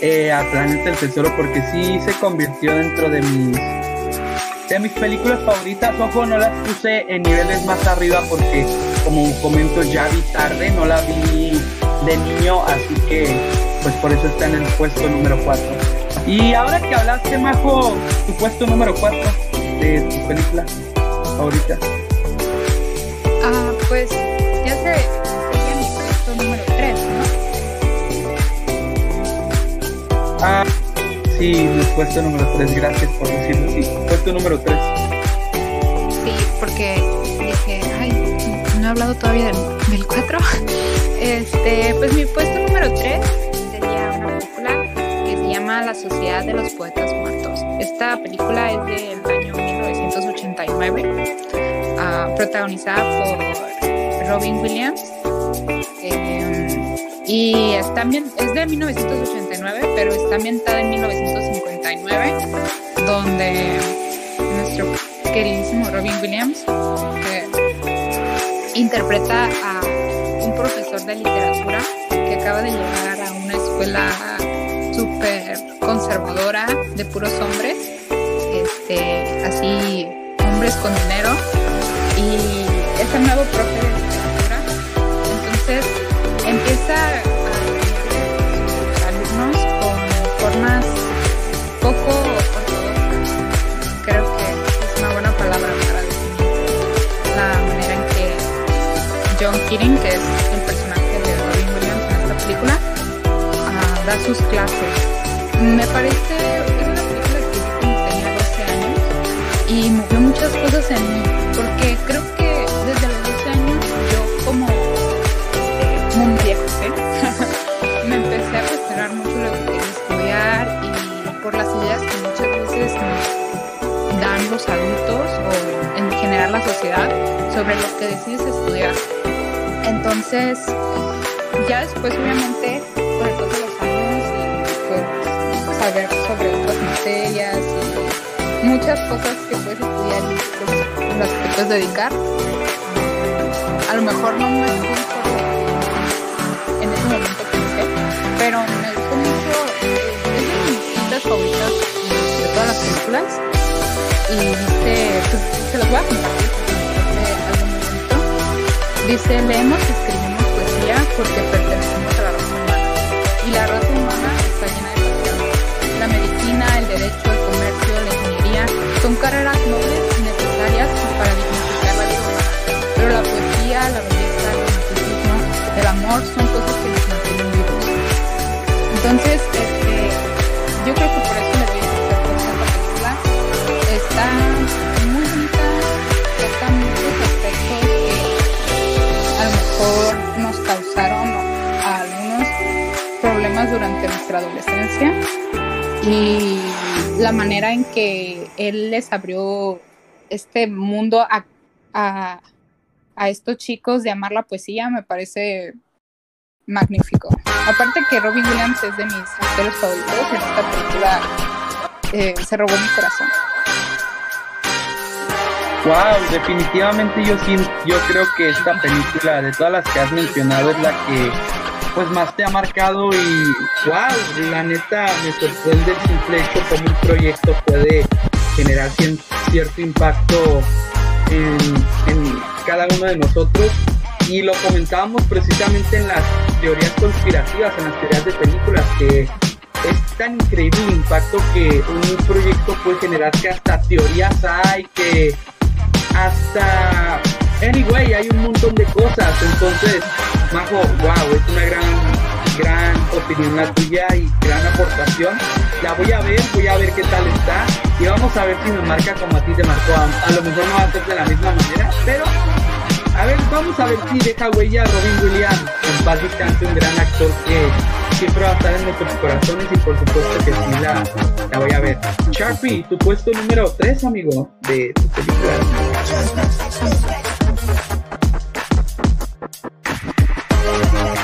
eh, a Planeta del Tesoro, porque sí se convirtió dentro de mis de mis películas favoritas, ojo, no las puse en niveles más arriba porque, como comento, ya vi tarde, no la vi de niño, así que, pues por eso está en el puesto número 4. Y ahora que hablaste, Majo, tu puesto número 4 de tu película favorita. Ah, pues Ah. Sí, puesto número 3, gracias por decirlo así. Puesto número 3. Sí, porque dije, ay, no he hablado todavía del, 4. Este, pues mi puesto número 3 sería una película que se llama La Sociedad de los Poetas Muertos. Esta película es del año 1989, ah, protagonizada por Robin Williams. Eh, y es, también, es de 1989, pero está ambientada en 1959, donde nuestro queridísimo Robin Williams interpreta a un profesor de literatura que acaba de llegar a una escuela súper conservadora de puros hombres, este, así hombres con dinero, y es el nuevo profe de literatura. Entonces, empieza John Keating, que es el personaje de Robin Williams en esta película, uh, da sus clases. Me parece es una película que yo tenía 12 años y movió muchas cosas en mí, porque creo que desde los 12 años yo como un viejo, ¿eh? me empecé a cuestionar mucho lo que quería estudiar y por las ideas que muchas veces nos dan los adultos o en general la sociedad sobre lo que decides estudiar. Entonces, ya después obviamente con el paso de los años pues saber sobre otras materias y muchas cosas que puedes estudiar y pues, las que puedes dedicar, a lo mejor no me en ese momento pensé, pero me gustó mucho, es de mis cintas favoritas de todas las películas y dice, pues, se las voy a compartir Dice, leemos y escribimos poesía porque pertenecemos a la raza humana y la raza humana está llena de pasión. La medicina, el derecho, el comercio, la ingeniería son carreras nobles y necesarias para dignificar la vida humana, pero la poesía, la belleza, el romanticismo, el amor son cosas que nos mantienen vivos. Entonces, este, yo creo que por eso durante nuestra adolescencia y la manera en que él les abrió este mundo a, a estos chicos de amar la poesía me parece magnífico. Aparte que Robin Williams es de mis actores favoritos, en esta película eh, se robó mi corazón. Wow, definitivamente yo yo creo que esta película de todas las que has mencionado es la que pues más te ha marcado y wow, la neta me sorprende el simple hecho como un proyecto puede generar cierto impacto en, en cada uno de nosotros. Y lo comentábamos precisamente en las teorías conspirativas, en las teorías de películas, que es tan increíble el impacto que un proyecto puede generar que hasta teorías hay, que hasta... Anyway, hay un montón de cosas, entonces, Majo, wow, es una gran, gran opinión la tuya y gran aportación. La voy a ver, voy a ver qué tal está y vamos a ver si nos marca como a ti te marcó. A, a lo mejor no va a ser de la misma manera, pero A ver, vamos a ver si deja huella Robin Williams. En paz descanse, un gran actor que siempre va a estar en nuestros corazones y por supuesto que sí la, la voy a ver. Sharpie, tu puesto número 3, amigo, de tu película. Muy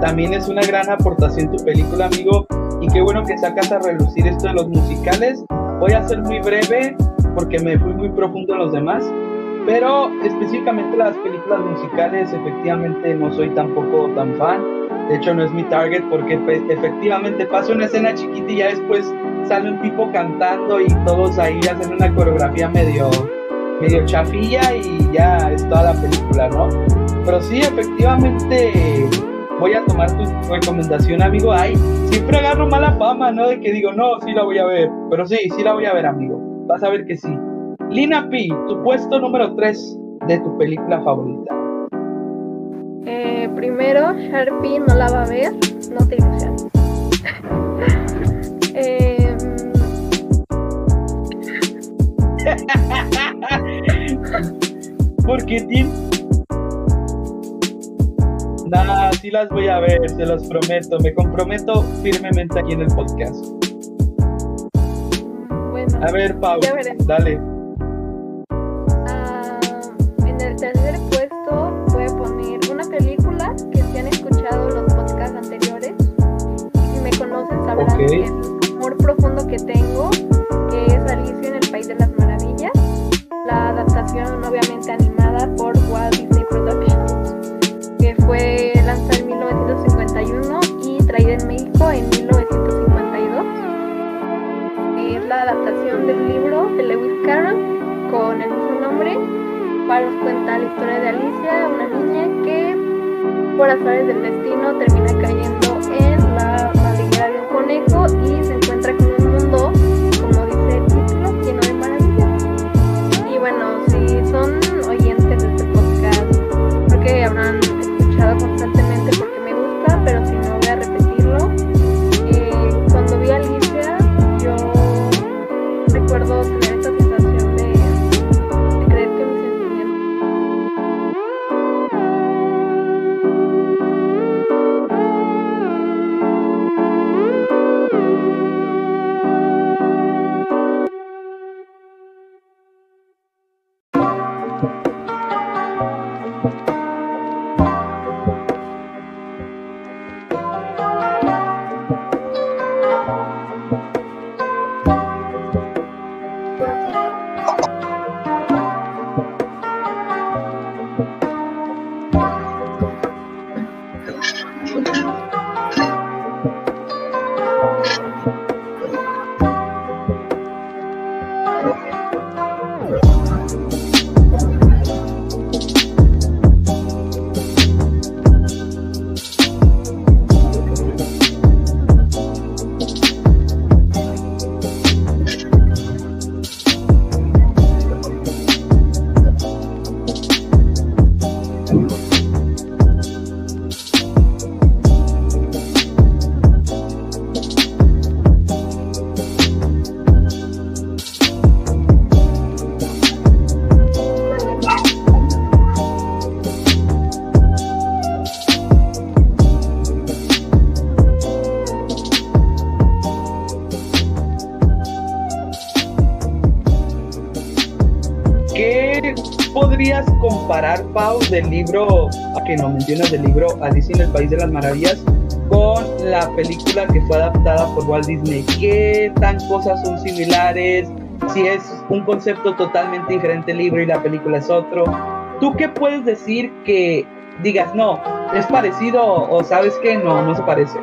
También es una gran aportación tu película, amigo. Y qué bueno que sacas a relucir esto de los musicales. Voy a ser muy breve porque me fui muy profundo en los demás. Pero específicamente las películas musicales, efectivamente no soy tampoco tan fan. De hecho, no es mi target porque efectivamente pasa una escena chiquita y ya después sale un tipo cantando y todos ahí hacen una coreografía medio, medio chafilla y ya es toda la película, ¿no? Pero sí, efectivamente voy a tomar tu recomendación, amigo. Ay, siempre agarro mala fama, ¿no? De que digo, no, sí la voy a ver. Pero sí, sí la voy a ver, amigo. Vas a ver que sí. Lina P, tu puesto número 3 de tu película favorita. Eh, primero, Sharpie no la va a ver, no te ilusiones. Em, ¿Por qué, Tim? Nah, sí las voy a ver, se los prometo. Me comprometo firmemente aquí en el podcast. bueno, A ver, Pau, dale. ah, en el tercer puesto voy a poner una película que si han escuchado los podcasts anteriores, si me conocen sabrán el amor profundo que tengo, que es Alicia en el País de las Maravillas, la adaptación obviamente animada historia de Alicia, una niña que por azares del destino termina cayendo en la madriguera de un conejo y se encuentra con un mundo, del libro, a que no mencionas del libro Alicia en el País de las Maravillas, con la película que fue adaptada por Walt Disney? ¿Qué tan cosas son similares? Si es un concepto totalmente diferente el libro y la película es otro. ¿Tú qué puedes decir que digas, no, es parecido o sabes que no, no se parece?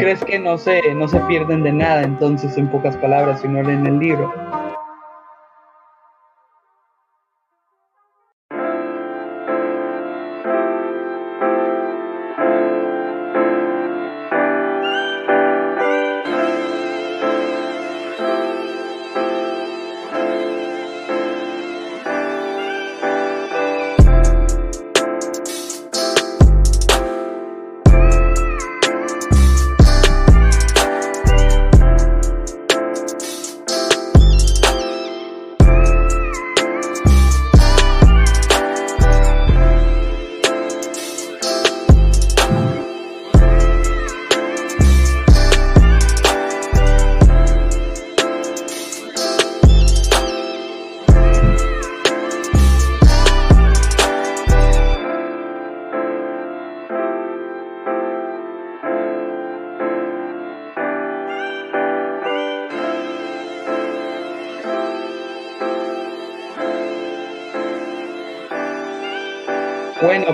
Crees que no se, no se pierden de nada entonces, en pocas palabras, si no leen el libro?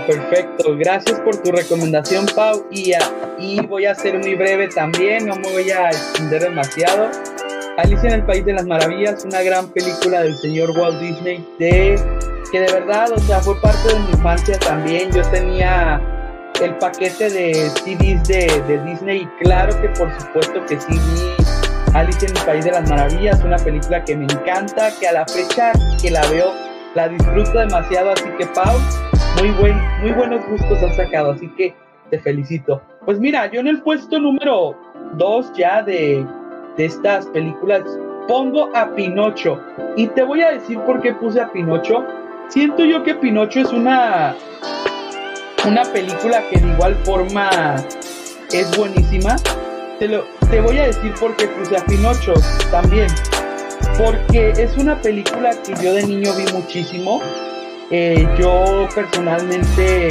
Perfecto. Gracias por tu recomendación, Pau. Y, voy a ser muy breve también, no me voy a extender demasiado. Alicia en el País de las Maravillas, una gran película del señor Walt Disney, que de verdad, o sea, fue parte de mi infancia también. Yo tenía el paquete de CDs de, de Disney y claro que por supuesto que sí vi Alicia en el País de las Maravillas, una película que me encanta, que a la fecha que la veo la disfruto demasiado, así que Pau, muy, buen, muy buenos gustos has sacado, así que te felicito. Pues mira, yo en el puesto número 2 ya de, de estas películas pongo a Pinocho. Y te voy a decir por qué puse a Pinocho. Siento yo que Pinocho es una, una película que de igual forma es buenísima. Te, lo, te voy a decir por qué puse a Pinocho también. Porque es una película que yo de niño vi muchísimo eh, yo personalmente,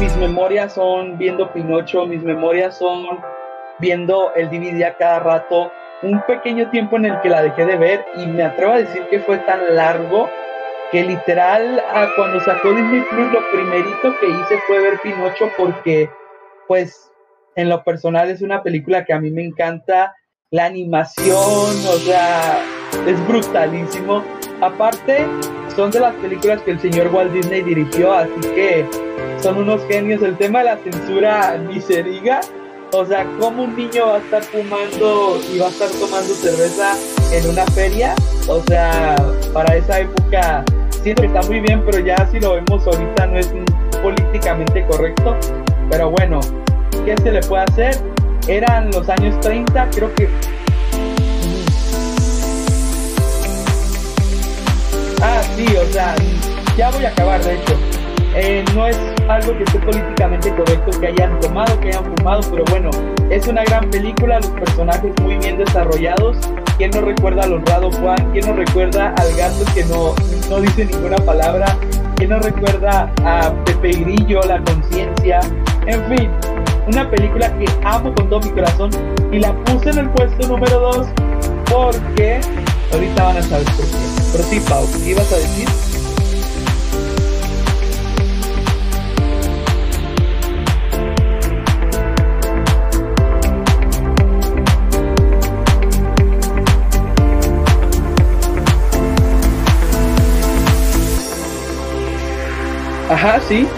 mis memorias son viendo Pinocho, mis memorias son viendo el DVD a cada rato. Un pequeño tiempo en el que la dejé de ver y me atrevo a decir que fue tan largo que literal cuando sacó Disney Plus lo primerito que hice fue ver Pinocho porque pues en lo personal es una película que a mí me encanta la animación, o sea, es brutalísimo. Aparte, son de las películas que el señor Walt Disney dirigió, así que son unos genios. El tema de la censura ni se diga. O sea, ¿cómo un niño va a estar fumando y va a estar tomando cerveza en una feria? O sea, para esa época siento está muy bien, pero ya si lo vemos ahorita no es políticamente correcto, pero bueno, ¿qué se le puede hacer? Eran los años 30, creo que... sí, o sea, ya voy a acabar de hecho. Eh, no es algo que esté políticamente correcto que hayan tomado, que hayan fumado, pero bueno, es una gran película, los personajes muy bien desarrollados. ¿Quién no recuerda al honrado Juan? ¿Quién no recuerda al gato que no, no dice ninguna palabra? ¿Quién no recuerda a Pepe Grillo, la conciencia? En fin, una película que amo con todo mi corazón y la puse en el puesto número 2 porque ahorita van a saber por qué. Pero Pau, ¿qué ibas a decir? Ajá, sí.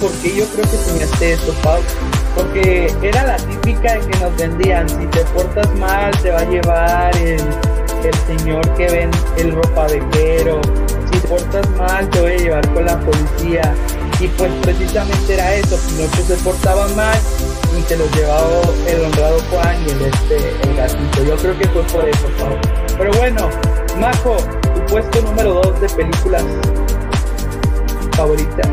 Por qué yo creo que soñaste esto, Pau? Porque era la típica de que nos vendían, si te portas mal te va a llevar el, el señor que ven el ropa ropavejero, si te portas mal te voy a llevar con la policía. Y pues precisamente era eso, Pinocho se portaba mal y se los llevaba el honrado Juan y el, este, el gatito. Yo creo que fue por eso, Pau. Pero bueno, Majo, tu puesto número 2 de películas favoritas.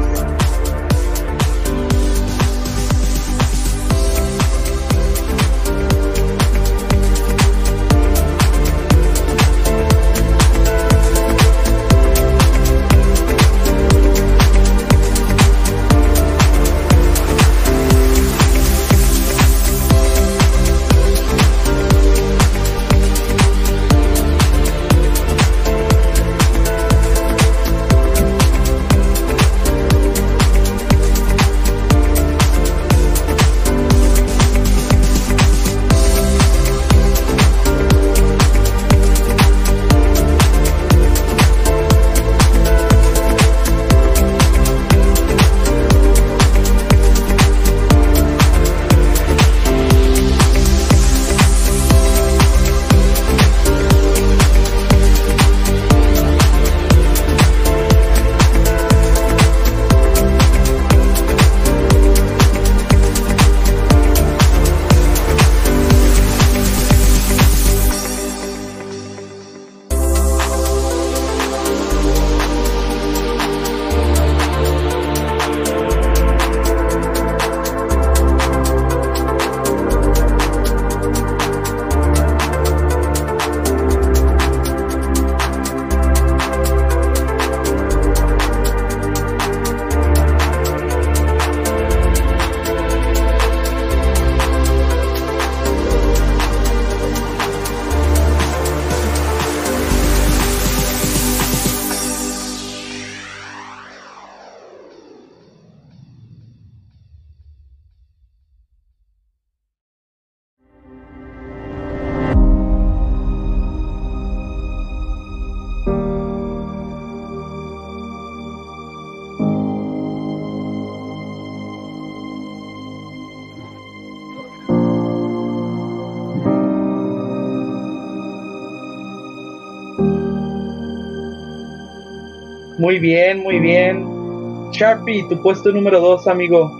Muy bien, muy bien. Sharpie, tu puesto número 2, amigo.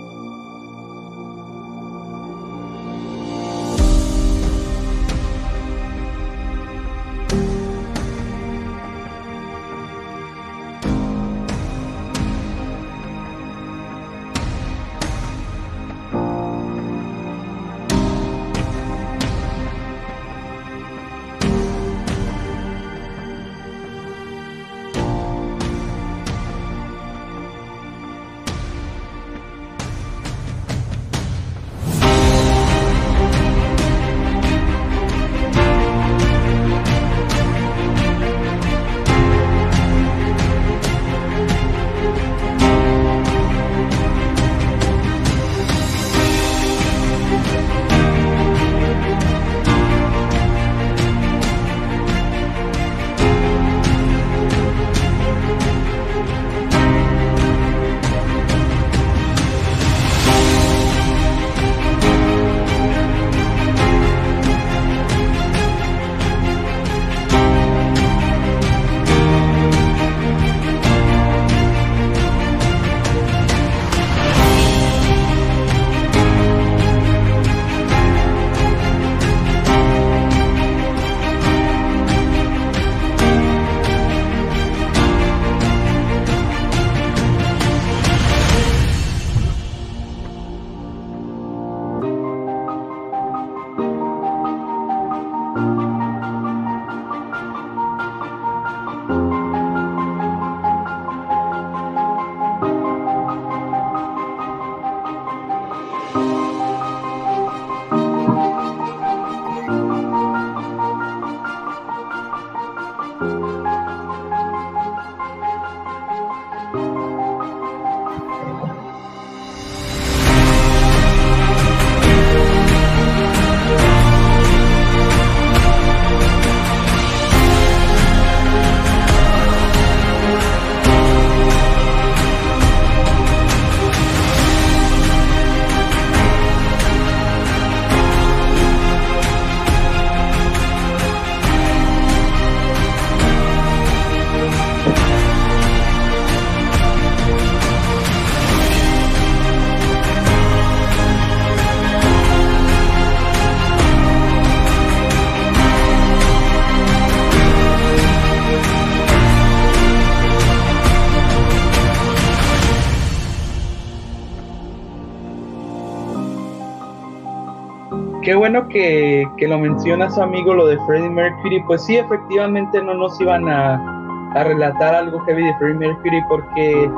Que, que lo menciona su amigo lo de Freddie Mercury. Pues sí, efectivamente no nos iban a, a relatar algo heavy de Freddie Mercury porque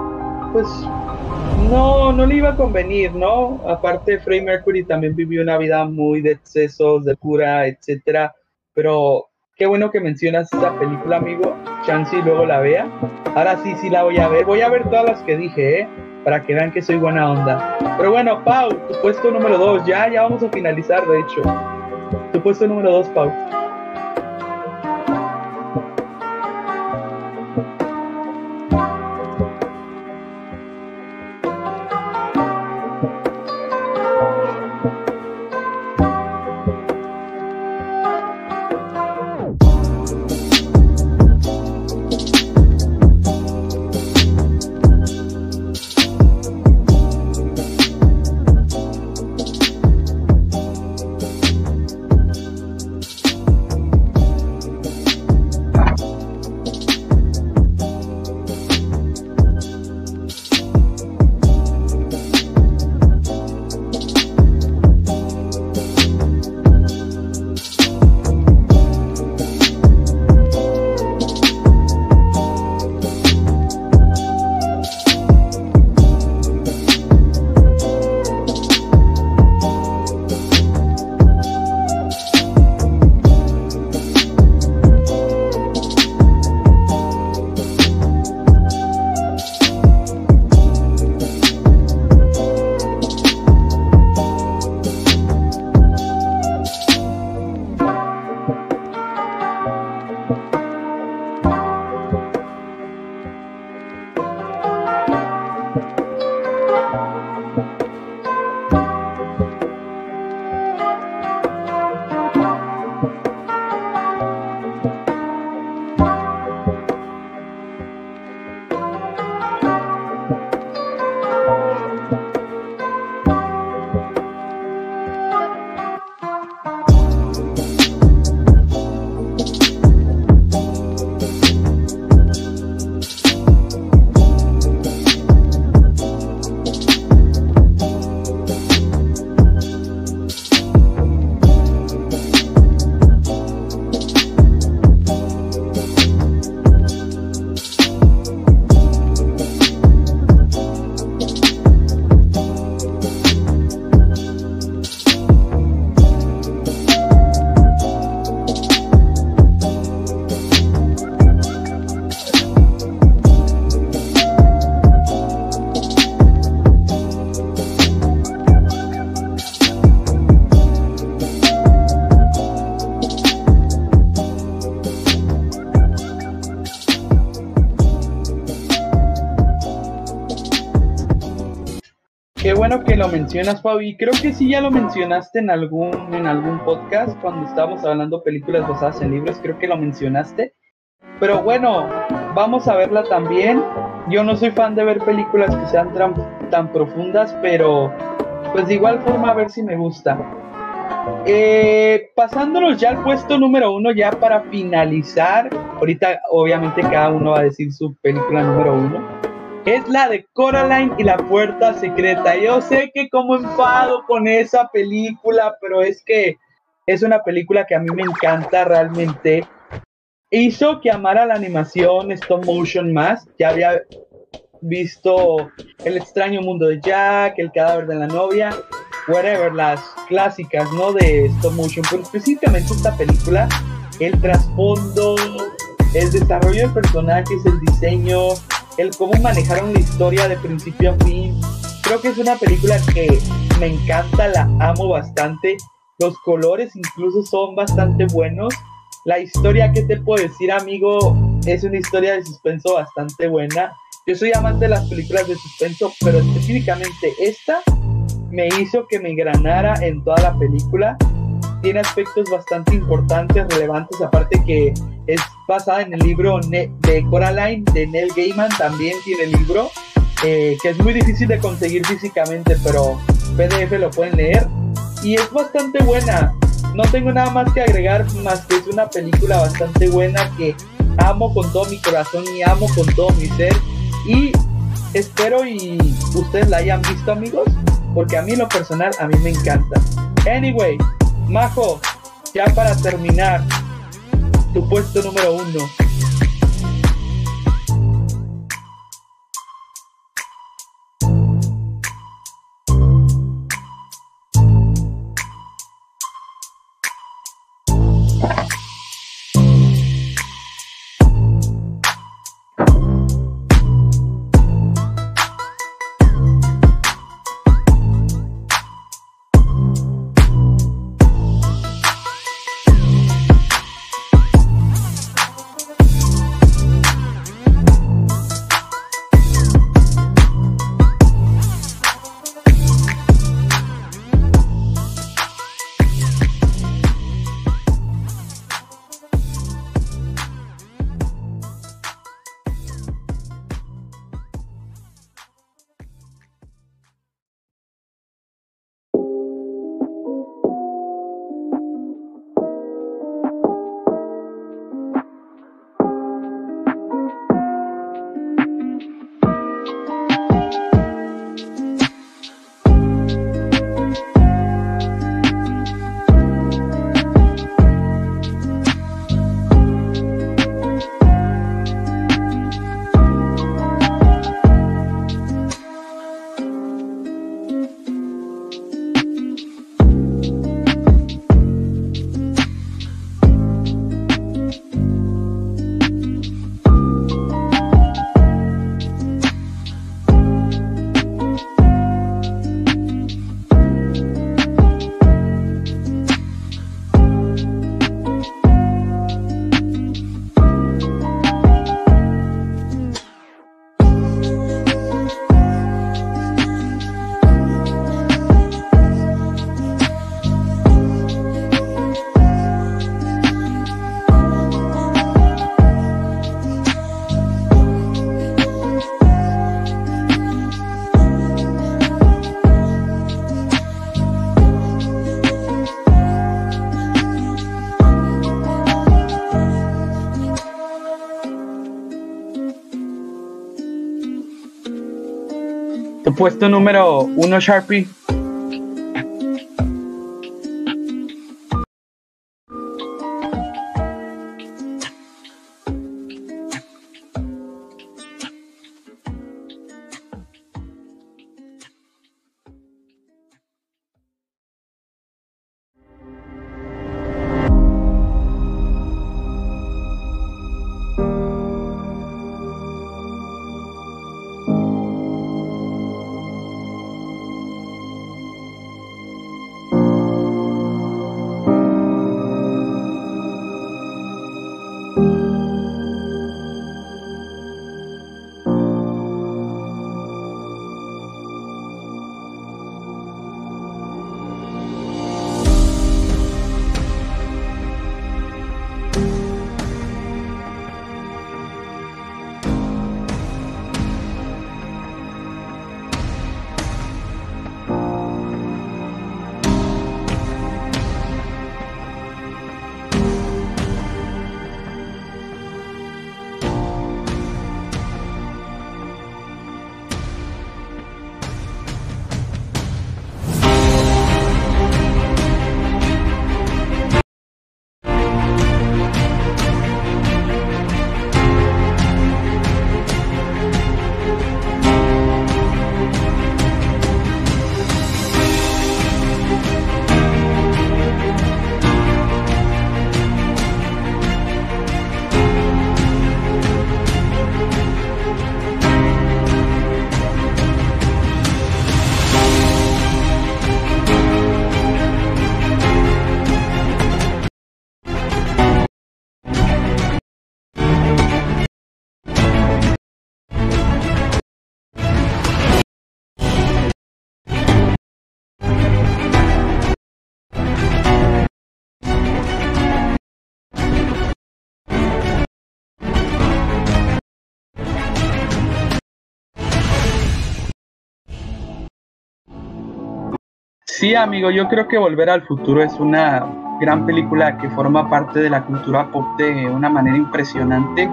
pues no, no le iba a convenir, ¿no? Aparte, Freddie Mercury también vivió una vida muy de excesos, de cura, etcétera. Pero qué bueno que mencionas esta película, amigo. Chance y luego la vea. Ahora sí, sí la voy a ver. Voy a ver todas las que dije, ¿eh? Para que vean que soy buena onda. Pero bueno, Pau, tu puesto número dos. Ya, ya vamos a finalizar, de hecho. Tu puesto número dos, Pau. Lo mencionas, Fabi. Creo que sí ya lo mencionaste en algún, en algún podcast cuando estábamos hablando películas basadas en libros. Creo que lo mencionaste. Pero bueno, vamos a verla también. Yo no soy fan de ver películas que sean tan, tan profundas, pero pues de igual forma a ver si me gusta. Eh, pasándonos ya al puesto número uno, ya para finalizar. Ahorita, obviamente, cada uno va a decir su película número uno es la de Coraline y la puerta secreta. Yo sé que como enfado con esa película, pero es que es una película que a mí me encanta realmente. Hizo que amara la animación stop motion más. Ya había visto El extraño mundo de Jack, El cadáver de la novia, whatever, las clásicas, ¿no? De stop motion. Pero específicamente esta película, el trasfondo, el desarrollo de personajes, el diseño, el cómo manejaron la historia de principio a fin. Creo que es una película que me encanta, la amo bastante. Los colores incluso son bastante buenos. La historia, ¿qué te puedo decir, amigo? Es una historia de suspenso bastante buena. Yo soy amante de las películas de suspenso, pero específicamente esta me hizo que me granara en toda la película. Tiene aspectos bastante importantes, relevantes, aparte que es basada en el libro de Coraline de Neil Gaiman, también tiene el libro, eh, que es muy difícil de conseguir físicamente, pero PDF lo pueden leer y es bastante buena. No tengo nada más que agregar, más que es una película bastante buena que amo con todo mi corazón y amo con todo mi ser. Y espero y ustedes la hayan visto amigos, porque a mí lo personal, a mí me encanta. Anyway, Majo, ya para terminar, tu puesto número uno. Puesto número uno, Sharpie. Sí, amigo, yo creo que Volver al Futuro es una gran película que forma parte de la cultura pop de una manera impresionante.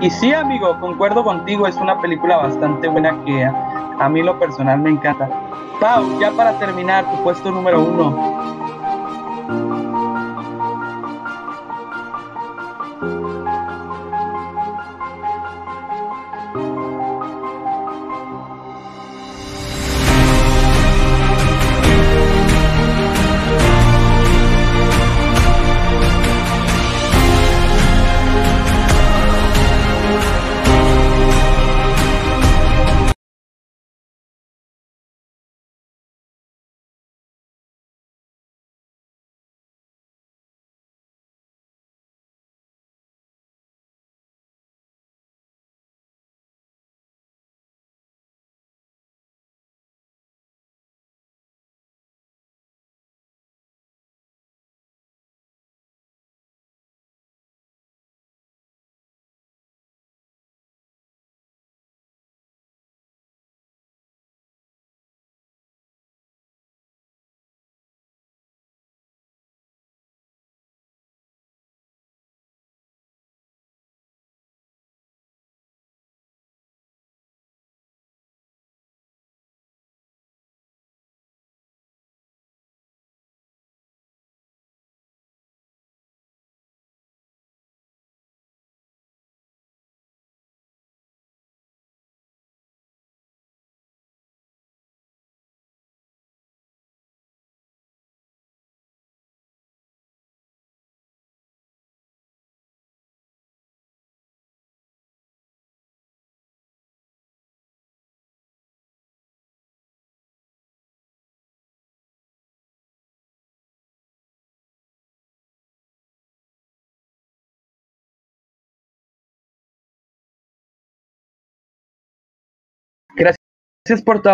Y sí, amigo, concuerdo contigo, es una película bastante buena que a, mí lo personal me encanta. Pau, ya para terminar, tu puesto número uno. Gracias por tu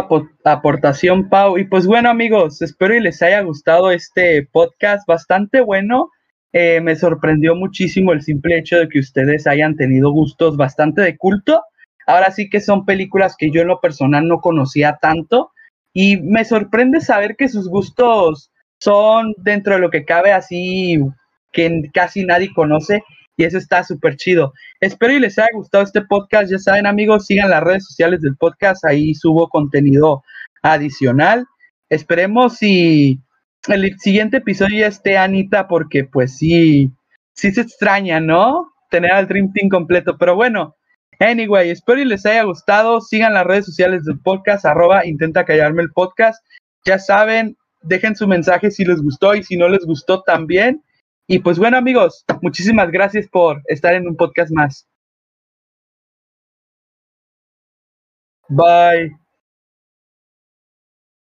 aportación, Pau. Y pues bueno, amigos, espero y les haya gustado este podcast bastante bueno. Eh, me sorprendió muchísimo el simple hecho de que ustedes hayan tenido gustos bastante de culto. Ahora sí que son películas que yo en lo personal no conocía tanto. Y me sorprende saber que sus gustos son dentro de lo que cabe así que casi nadie conoce y eso está súper chido. Espero y les haya gustado este podcast. Ya saben, amigos, sigan las redes sociales del podcast. Ahí subo contenido adicional. Esperemos si el siguiente episodio ya esté Anita, porque pues sí, sí se extraña, ¿no? Tener al Dream Team completo. Pero bueno, anyway, espero y les haya gustado. Sigan las redes sociales del podcast, arroba intenta callarme el podcast. Ya saben, dejen su mensaje si les gustó y si no les gustó también. Y pues bueno amigos, muchísimas gracias por estar en un podcast más. Bye.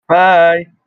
Bye.